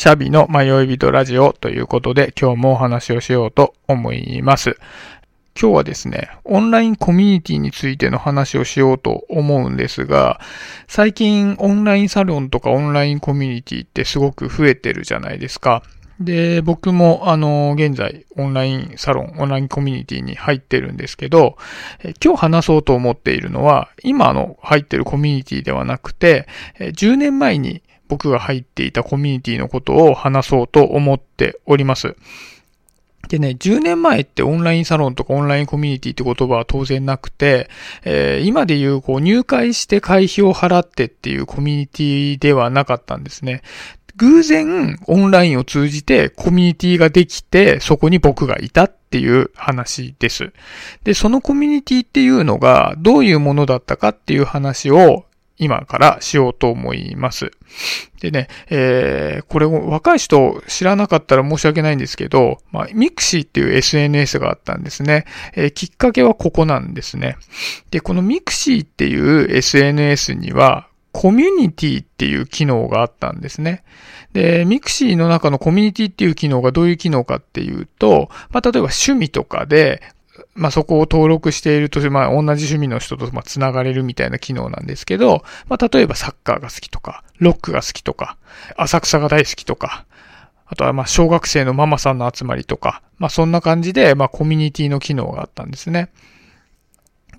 シャビの迷い人ラジオということで今日もお話をしようと思います。今日はですね、オンラインコミュニティについての話をしようと思うんですが、最近オンラインサロンとかオンラインコミュニティってすごく増えてるじゃないですか。で、僕もあの、現在オンラインサロン、オンラインコミュニティに入ってるんですけど、今日話そうと思っているのは、今の入ってるコミュニティではなくて、10年前に僕が入っていたコミュニティのことを話そうと思っております。でね、10年前ってオンラインサロンとかオンラインコミュニティって言葉は当然なくて、えー、今で言うこう入会して会費を払ってっていうコミュニティではなかったんですね。偶然オンラインを通じてコミュニティができてそこに僕がいたっていう話です。で、そのコミュニティっていうのがどういうものだったかっていう話を今からしようと思います。でね、えー、これを若い人知らなかったら申し訳ないんですけど、まあ、ミクシーっていう SNS があったんですね。えー、きっかけはここなんですね。で、このミクシーっていう SNS には、コミュニティっていう機能があったんですね。で、ミクシーの中のコミュニティっていう機能がどういう機能かっていうと、まあ、例えば趣味とかで、まあ、そこを登録していると、まあ、同じ趣味の人と、ま、繋がれるみたいな機能なんですけど、まあ、例えばサッカーが好きとか、ロックが好きとか、浅草が大好きとか、あとは、ま、小学生のママさんの集まりとか、まあ、そんな感じで、まあ、コミュニティの機能があったんですね。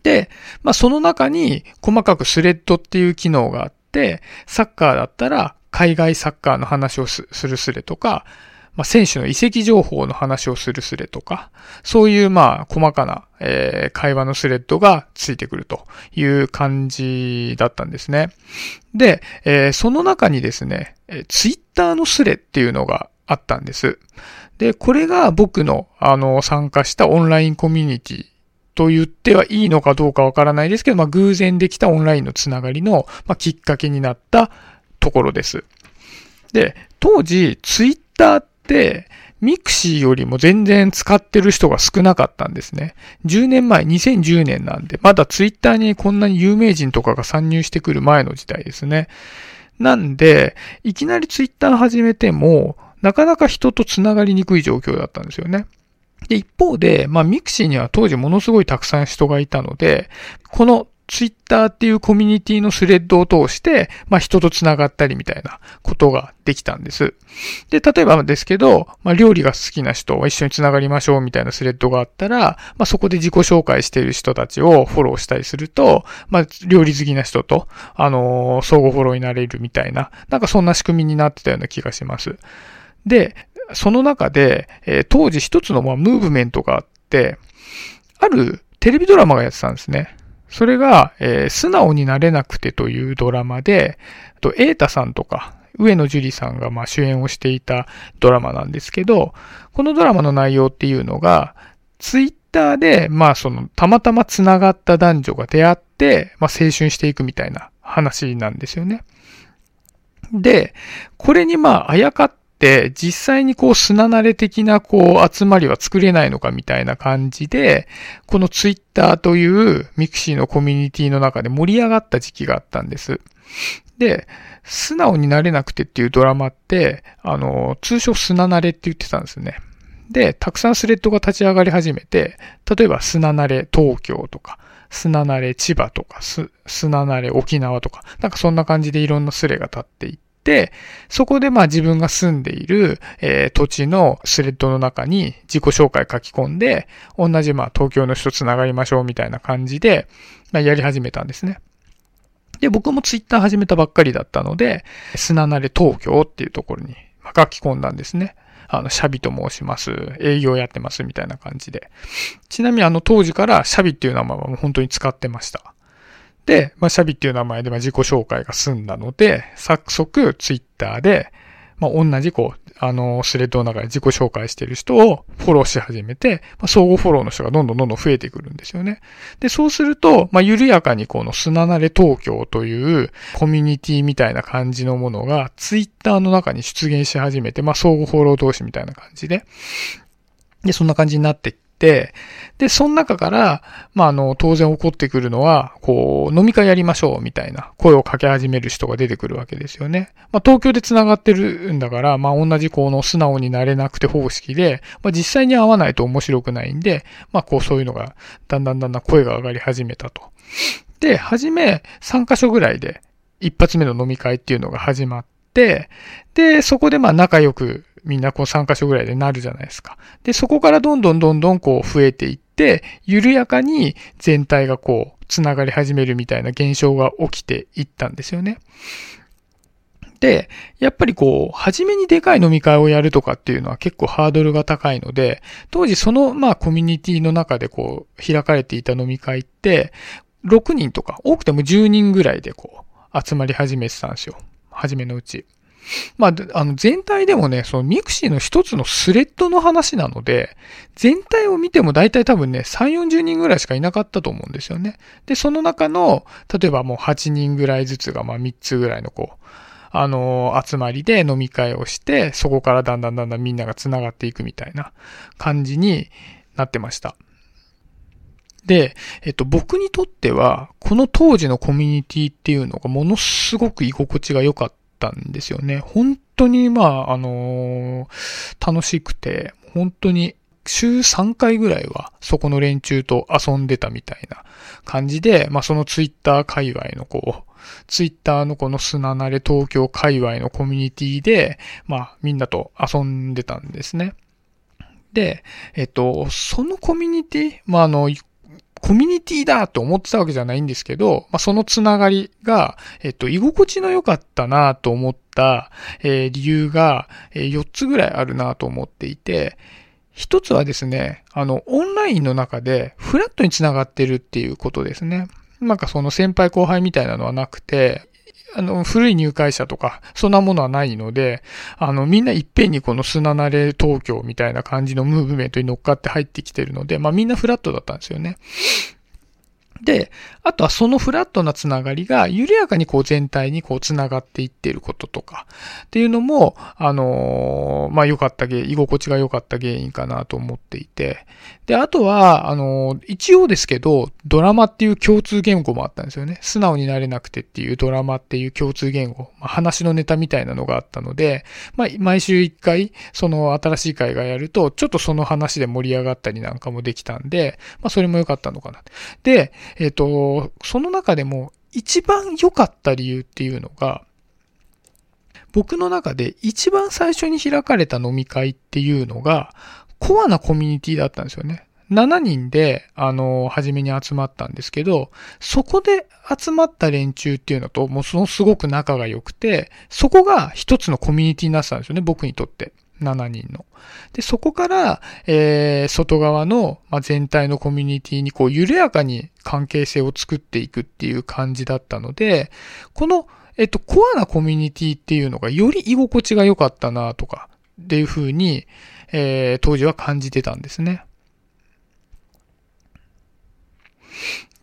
で、まあ、その中に細かくスレッドっていう機能があって、サッカーだったら海外サッカーの話をするスレとか、まあ、選手の移籍情報の話をするスレとか、そういうまあ細かな、えー、会話のスレッドがついてくるという感じだったんですね。で、えー、その中にですね、ツイッターのスレっていうのがあったんです。で、これが僕のあの参加したオンラインコミュニティと言ってはいいのかどうかわからないですけど、まあ、偶然できたオンラインのつながりの、まあ、きっかけになったところです。で、当時、ツイッターっ、ミクシーよりも全然使ってる人が少なかったんですね。10年前、2010年なんで、まだツイッターにこんなに有名人とかが参入してくる前の時代ですね。なんで、いきなりツイッター始めても、なかなか人と繋がりにくい状況だったんですよね。で、一方で、まあ、ミクシーには当時ものすごいたくさん人がいたので、このツイッターっていうコミュニティのスレッドを通して、まあ人と繋がったりみたいなことができたんです。で、例えばですけど、まあ料理が好きな人は一緒に繋がりましょうみたいなスレッドがあったら、まあそこで自己紹介している人たちをフォローしたりすると、まあ料理好きな人と、あのー、相互フォローになれるみたいな、なんかそんな仕組みになってたような気がします。で、その中で、えー、当時一つのまあムーブメントがあって、あるテレビドラマがやってたんですね。それが、えー、素直になれなくてというドラマで、と、エータさんとか、上野樹里さんがまあ主演をしていたドラマなんですけど、このドラマの内容っていうのが、ツイッターで、まあその、たまたま繋がった男女が出会って、まあ青春していくみたいな話なんですよね。で、これにまああやかっ、実際にこうすななれ的なこう集まりは作れないのかみたいな感じで、このツイッターというミクシーのコミュニティの中で盛り上がった時期があったんです。で、素直になれなくてっていうドラマって、あの、通称すななれって言ってたんですね。で、たくさんスレッドが立ち上がり始めて、例えばすななれ東京とか、すななれ千葉とか、すななれ沖縄とか、なんかそんな感じでいろんなスレが立っていって、、そこでまあ自分が住んでいる、えー、土地のスレッドの中に自己紹介書き込んで、同じまあ東京の人つながりましょうみたいな感じで、まあ、やり始めたんですね。で、僕もツイッター始めたばっかりだったので、砂慣れ東京っていうところに書き込んだんですね。あの、シャビと申します。営業やってますみたいな感じで。ちなみにあの当時からシャビっていう名前はもう本当に使ってました。で、まあ、シャビっていう名前でまあ自己紹介が済んだので、早速ツイッターで、まあ、同じこう、あの、スレッドの中で自己紹介している人をフォローし始めて、まあ、相互フォローの人がどんどんどんどん増えてくるんですよね。で、そうすると、まあ、緩やかにこの砂慣れ東京というコミュニティみたいな感じのものがツイッターの中に出現し始めて、まあ、相互フォロー同士みたいな感じで、で、そんな感じになってて、で、その中から、まあ、あの、当然起こってくるのは、こう、飲み会やりましょう、みたいな声をかけ始める人が出てくるわけですよね。まあ、東京で繋がってるんだから、まあ、同じこの素直になれなくて方式で、まあ、実際に会わないと面白くないんで、まあ、こう、そういうのが、だんだんだんだん声が上がり始めたと。で、はじめ、3カ所ぐらいで、一発目の飲み会っていうのが始まって、で、そこでまあ仲良くみんなこう3カ所ぐらいでなるじゃないですか。で、そこからどんどんどんどんこう増えていって、緩やかに全体がこう繋がり始めるみたいな現象が起きていったんですよね。で、やっぱりこう、初めにでかい飲み会をやるとかっていうのは結構ハードルが高いので、当時そのまあコミュニティの中でこう、開かれていた飲み会って、6人とか、多くても10人ぐらいでこう、集まり始めてたんですよ。初めのうち。まあ、あの、全体でもね、そのミクシーの一つのスレッドの話なので、全体を見ても大体多分ね、3、40人ぐらいしかいなかったと思うんですよね。で、その中の、例えばもう8人ぐらいずつが、まあ3つぐらいのこう、あの、集まりで飲み会をして、そこからだんだんだんだんみんなが繋がっていくみたいな感じになってました。で、えっと、僕にとっては、この当時のコミュニティっていうのがものすごく居心地が良かったったんですよね。本当に、まあ、あのー、楽しくて、本当に週3回ぐらいはそこの連中と遊んでたみたいな感じで、まあそのツイッター界隈のこう、ツイッターのこの砂慣れ東京界隈のコミュニティで、まあみんなと遊んでたんですね。で、えっと、そのコミュニティ、まああの、コミュニティだと思ってたわけじゃないんですけど、まあ、そのつながりが、えっと、居心地の良かったなと思った、えー、理由が、えー、4つぐらいあるなと思っていて、一つはですね、あの、オンラインの中でフラットにつながってるっていうことですね。なんかその先輩後輩みたいなのはなくて、あの、古い入会者とか、そんなものはないので、あの、みんないっぺんにこの砂慣れ東京みたいな感じのムーブメントに乗っかって入ってきてるので、まあみんなフラットだったんですよね。で、あとはそのフラットなつながりが緩やかにこう全体にこうつながっていっていることとかっていうのも、あのー、まあ良かった原因、居心地が良かった原因かなと思っていて。で、あとは、あのー、一応ですけど、ドラマっていう共通言語もあったんですよね。素直になれなくてっていうドラマっていう共通言語、まあ、話のネタみたいなのがあったので、まあ毎週一回、その新しい会がやると、ちょっとその話で盛り上がったりなんかもできたんで、まあそれも良かったのかな。で、えっ、ー、と、その中でも一番良かった理由っていうのが、僕の中で一番最初に開かれた飲み会っていうのが、コアなコミュニティだったんですよね。7人で、あの、初めに集まったんですけど、そこで集まった連中っていうのと、もうそのすごく仲が良くて、そこが一つのコミュニティになってたんですよね、僕にとって。7人の。で、そこから、えー、外側の、まあ、全体のコミュニティにこう緩やかに関係性を作っていくっていう感じだったので、この、えっと、コアなコミュニティっていうのがより居心地が良かったなとか、っていう風に、えー、当時は感じてたんですね。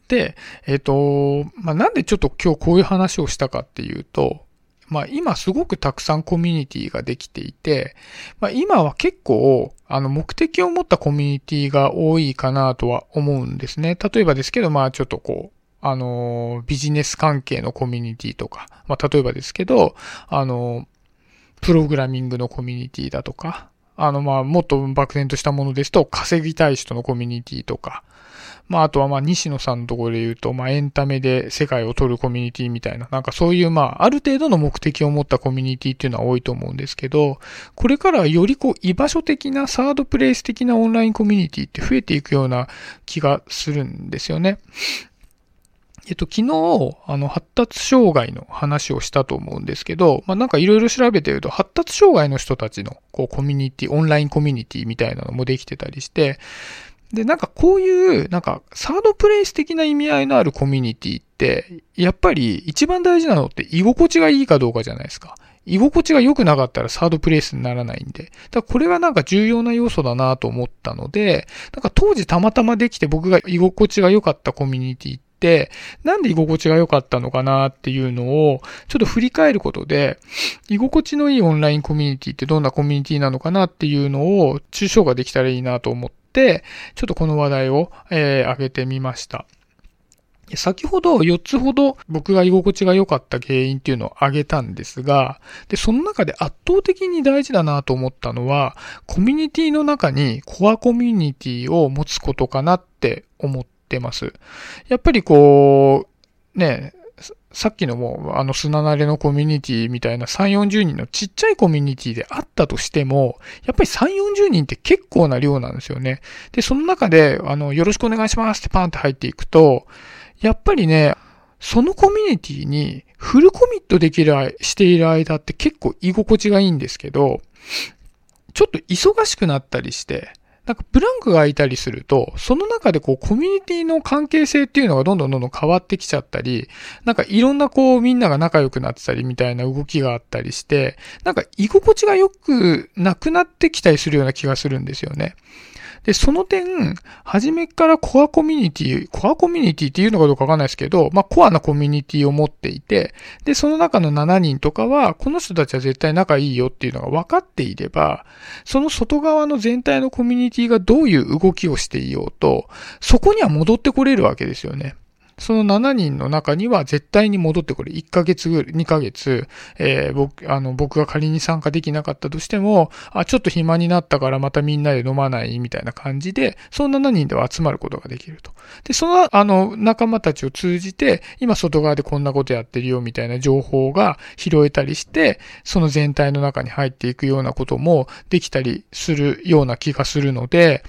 で、えっ、と、まあ、なんでちょっと今日こういう話をしたかっていうと、まあ今すごくたくさんコミュニティができていて、まあ今は結構、あの目的を持ったコミュニティが多いかなとは思うんですね。例えばですけど、まあちょっとこう、あの、ビジネス関係のコミュニティとか、まあ例えばですけど、あの、プログラミングのコミュニティだとか、あの、まあ、もっと漠然としたものですと、稼ぎたい人のコミュニティとか、まあ、あとはまあ、西野さんのところで言うと、まあ、エンタメで世界を取るコミュニティみたいな、なんかそういうまあ、ある程度の目的を持ったコミュニティっていうのは多いと思うんですけど、これからよりこう、居場所的なサードプレイス的なオンラインコミュニティって増えていくような気がするんですよね。えっと、昨日、あの、発達障害の話をしたと思うんですけど、まあ、なんかいろいろ調べてると、発達障害の人たちの、こう、コミュニティ、オンラインコミュニティみたいなのもできてたりして、で、なんかこういう、なんかサードプレイス的な意味合いのあるコミュニティって、やっぱり一番大事なのって居心地がいいかどうかじゃないですか。居心地が良くなかったらサードプレイスにならないんで。だからこれはなんか重要な要素だなと思ったので、なんか当時たまたまできて僕が居心地が良かったコミュニティって、なんで居心地が良かったのかなっていうのを、ちょっと振り返ることで、居心地のいいオンラインコミュニティってどんなコミュニティなのかなっていうのを、抽象ができたらいいなと思っ、ちょっとこの話題を、えー、上げてみました。先ほど4つほど僕が居心地が良かった原因っていうのを挙げたんですが、で、その中で圧倒的に大事だなと思ったのは、コミュニティの中にコアコミュニティを持つことかなって思ってます。やっぱりこう、ね、さっきのもう、あの砂慣れのコミュニティみたいな3、40人のちっちゃいコミュニティであったとしても、やっぱり3、40人って結構な量なんですよね。で、その中で、あの、よろしくお願いしますってパンって入っていくと、やっぱりね、そのコミュニティにフルコミットできる、している間って結構居心地がいいんですけど、ちょっと忙しくなったりして、なんかブランクが空いたりすると、その中でこうコミュニティの関係性っていうのがどんどんどんどん変わってきちゃったり、なんかいろんなこうみんなが仲良くなってたりみたいな動きがあったりして、なんか居心地が良くなくなってきたりするような気がするんですよね。で、その点、初めからコアコミュニティ、コアコミュニティっていうのかどうかわかんないですけど、まあ、コアなコミュニティを持っていて、で、その中の7人とかは、この人たちは絶対仲いいよっていうのが分かっていれば、その外側の全体のコミュニティがどういう動きをしていようと、そこには戻ってこれるわけですよね。その7人の中には絶対に戻ってくる。1ヶ月ぐらい、2ヶ月、えー、僕、あの、僕が仮に参加できなかったとしても、あ、ちょっと暇になったからまたみんなで飲まないみたいな感じで、その7人では集まることができると。で、その、あの、仲間たちを通じて、今外側でこんなことやってるよみたいな情報が拾えたりして、その全体の中に入っていくようなこともできたりするような気がするので、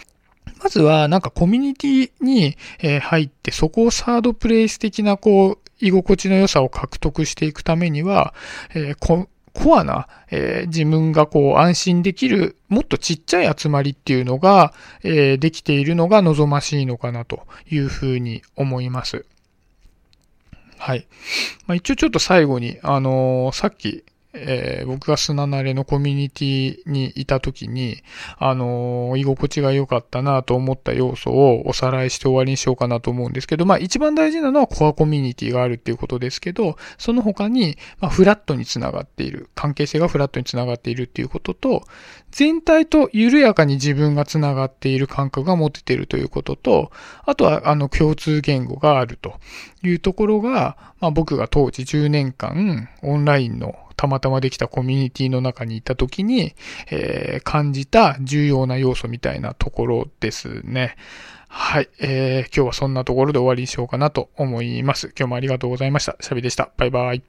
まずはなんかコミュニティに入ってそこをサードプレイス的なこう居心地の良さを獲得していくためには、えー、コアな、えー、自分がこう安心できるもっとちっちゃい集まりっていうのが、えー、できているのが望ましいのかなというふうに思います。はい。まあ、一応ちょっと最後に、あのー、さっきえー、僕が砂慣れのコミュニティにいた時に、あのー、居心地が良かったなと思った要素をおさらいして終わりにしようかなと思うんですけど、まあ一番大事なのはコアコミュニティがあるっていうことですけど、その他に、まあ、フラットにつながっている、関係性がフラットにつながっているっていうことと、全体と緩やかに自分がつながっている感覚が持てているということと、あとはあの共通言語があるというところが、まあ僕が当時10年間オンラインのたまたまできたコミュニティの中にいた時に、えー、感じた重要な要素みたいなところですね。はい、えー、今日はそんなところで終わりにしようかなと思います。今日もありがとうございました。シャビでした。バイバイ。